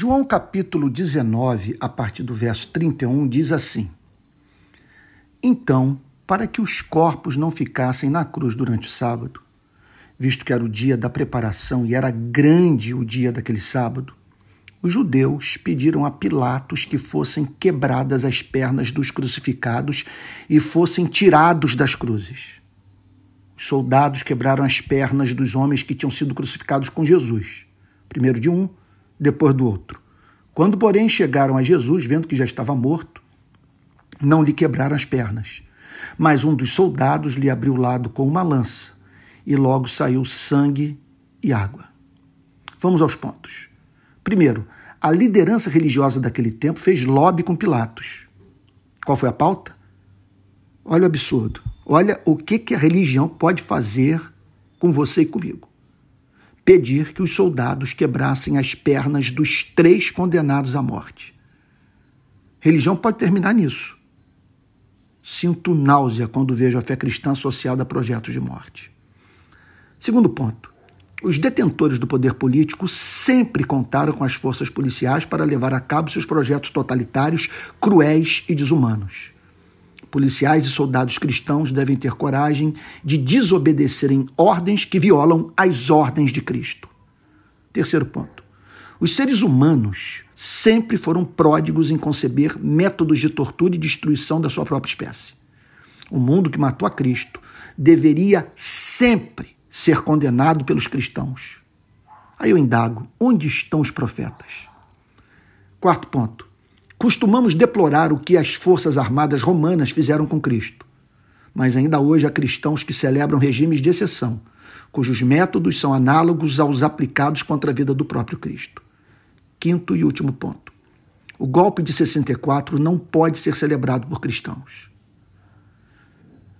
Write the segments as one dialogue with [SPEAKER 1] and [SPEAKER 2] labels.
[SPEAKER 1] João capítulo 19, a partir do verso 31, diz assim: Então, para que os corpos não ficassem na cruz durante o sábado, visto que era o dia da preparação e era grande o dia daquele sábado, os judeus pediram a Pilatos que fossem quebradas as pernas dos crucificados e fossem tirados das cruzes. Os soldados quebraram as pernas dos homens que tinham sido crucificados com Jesus, primeiro de um, depois do outro. Quando, porém, chegaram a Jesus, vendo que já estava morto, não lhe quebraram as pernas. Mas um dos soldados lhe abriu o lado com uma lança, e logo saiu sangue e água. Vamos aos pontos. Primeiro, a liderança religiosa daquele tempo fez lobby com Pilatos. Qual foi a pauta? Olha o absurdo. Olha o que, que a religião pode fazer com você e comigo. Pedir que os soldados quebrassem as pernas dos três condenados à morte. Religião pode terminar nisso. Sinto náusea quando vejo a fé cristã associada a projetos de morte. Segundo ponto. Os detentores do poder político sempre contaram com as forças policiais para levar a cabo seus projetos totalitários, cruéis e desumanos. Policiais e soldados cristãos devem ter coragem de desobedecerem ordens que violam as ordens de Cristo. Terceiro ponto. Os seres humanos sempre foram pródigos em conceber métodos de tortura e destruição da sua própria espécie. O mundo que matou a Cristo deveria sempre ser condenado pelos cristãos. Aí eu indago: onde estão os profetas? Quarto ponto. Costumamos deplorar o que as forças armadas romanas fizeram com Cristo. Mas ainda hoje há cristãos que celebram regimes de exceção, cujos métodos são análogos aos aplicados contra a vida do próprio Cristo. Quinto e último ponto. O golpe de 64 não pode ser celebrado por cristãos.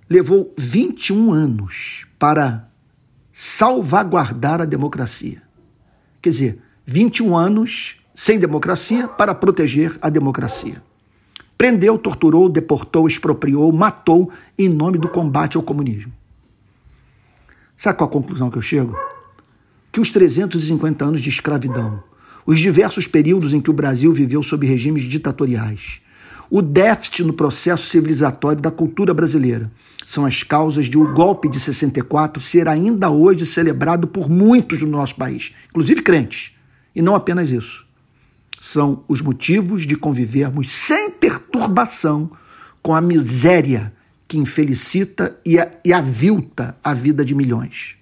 [SPEAKER 1] Levou 21 anos para salvaguardar a democracia. Quer dizer, 21 anos sem democracia para proteger a democracia. Prendeu, torturou, deportou, expropriou, matou em nome do combate ao comunismo. Sabe qual a conclusão que eu chego? Que os 350 anos de escravidão, os diversos períodos em que o Brasil viveu sob regimes ditatoriais, o déficit no processo civilizatório da cultura brasileira são as causas de o golpe de 64 ser ainda hoje celebrado por muitos do nosso país, inclusive crentes. E não apenas isso são os motivos de convivermos sem perturbação com a miséria que infelicita e, avilta a vida de milhões.